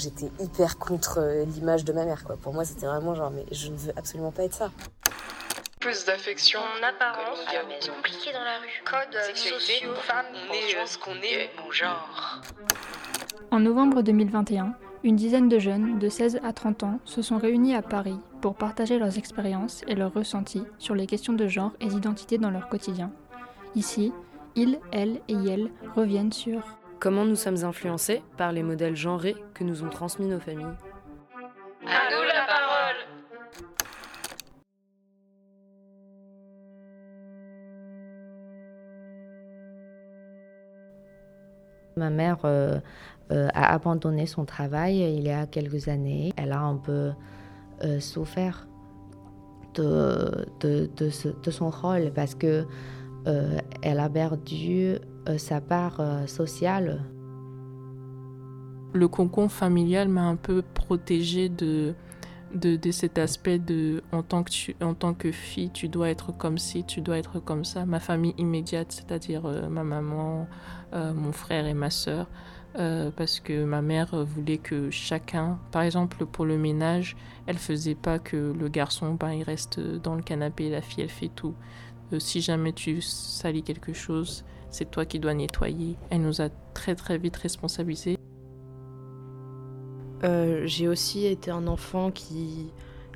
j'étais hyper contre euh, l'image de ma mère. Quoi. Pour moi, c'était vraiment genre, mais je ne veux absolument pas être ça. Plus d'affection. En apparence, à la maison. Compliqué dans la rue. Code sociaux, femmes, On est euh, ce qu'on est au genre. En novembre 2021, une dizaine de jeunes de 16 à 30 ans se sont réunis à Paris pour partager leurs expériences et leurs ressentis sur les questions de genre et d'identité dans leur quotidien. Ici, ils, elles et elles reviennent sur Comment nous sommes influencés par les modèles genrés que nous ont transmis nos familles À nous la parole. Ma mère euh, euh, a abandonné son travail il y a quelques années. Elle a un peu euh, souffert de, de, de ce- de son rôle parce que euh, elle a perdu euh, sa part euh, sociale. le concon familial m'a un peu protégée de, de, cet aspect de en tant, que en tant que fille, tu dois être comme ci, tu dois être comme ça. Ma famille immédiate, c'est-à-dire ma maman, mon frère et ma sœur, euh, parce que ma mère voulait que chacun, par exemple pour le ménage, elle faisait pas que le garçon, ben, il reste dans le canapé, la fille, elle fait tout. Euh, si jamais tu salis quelque chose, c'est toi qui dois nettoyer. Elle nous a très très vite responsabilisés. Euh, j'ai aussi été un enfant qui,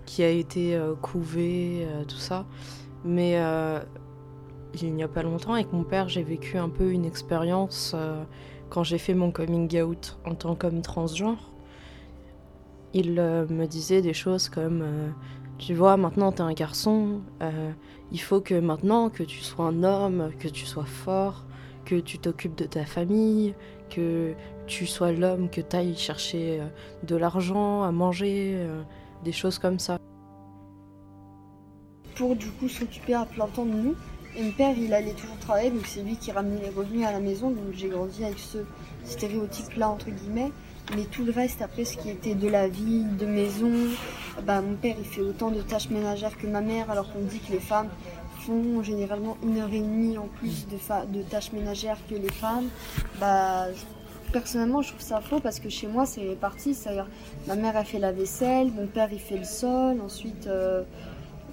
qui a été euh, couvé, tout ça. Mais il n'y a pas longtemps, avec mon père, j'ai vécu un peu une expérience quand j'ai fait mon coming out en tant qu'homme transgenre. Il me disait des choses comme Tu vois, maintenant t'es un garçon, euh, il faut que maintenant que tu sois un homme, que tu sois fort, que tu t'occupes de ta famille, que tu sois l'homme, que tu ailles chercher euh, de l'argent, à manger, euh, des choses comme ça. pour du coup s'occuper à plein temps de nous. Et mon père, il allait toujours travailler, donc c'est lui qui ramenait les revenus à la maison. Donc j'ai grandi avec ce stéréotype-là, entre guillemets. Mais tout le reste, après, ce qui était de la vie, de maison, bah, mon père, il fait autant de tâches ménagères que ma mère, alors qu'on dit que les femmes font généralement une heure et demie en plus de, tâches ménagères que les femmes. Bah, personnellement, je trouve ça faux parce que chez moi, c'est réparti. C'est-à-dire, ma mère, a fait la vaisselle, mon père, il fait le sol, ensuite. euh,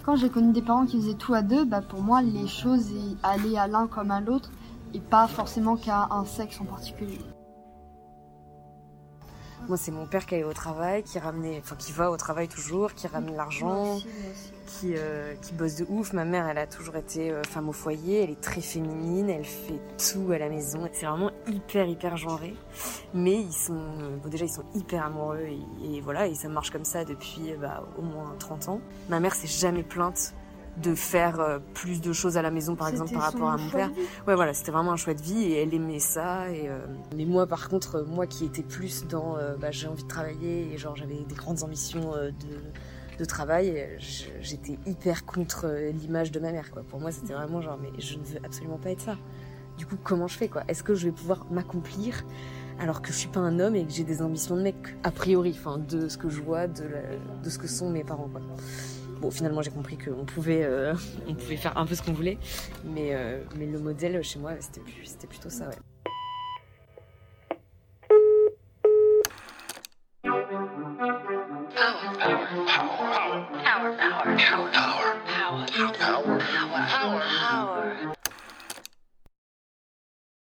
quand j'ai connu des parents qui faisaient tout à deux, bah pour moi, les choses allaient à l'un comme à l'autre et pas forcément qu'à un sexe en particulier. Moi, c'est mon père qui allait au travail, qui ramenait, enfin, qui va au travail toujours, qui ramène l'argent, qui, euh, qui bosse de ouf. Ma mère, elle a toujours été euh, femme au foyer, elle est très féminine, elle fait tout à la maison. C'est vraiment hyper, hyper genré. Mais ils sont, euh, bon, déjà, ils sont hyper amoureux et, et voilà, et ça marche comme ça depuis bah, au moins 30 ans. Ma mère s'est jamais plainte de faire euh, plus de choses à la maison, par exemple, par rapport à mon père. vie. Ouais, voilà, c'était vraiment un choix de vie et elle aimait ça. Et, euh, Mais moi, par contre, euh, moi qui étais plus dans euh, bah, j'ai envie de travailler et genre j'avais des grandes ambitions euh, de, de travail, j'étais hyper contre l'image de ma mère. Quoi. Pour moi, c'était vraiment genre, mais je ne veux absolument pas être ça. Du coup, comment je fais quoi? Est-ce que je vais pouvoir m'accomplir alors que je suis pas un homme et que j'ai des ambitions de mec? A priori, enfin de ce que je vois, de, la- de ce que sont mes parents quoi. Bon, finalement, j'ai compris qu'on pouvait, euh, on pouvait faire un peu ce qu'on voulait, mais, euh, mais le modèle chez moi, c'était, plutôt ça, ouais.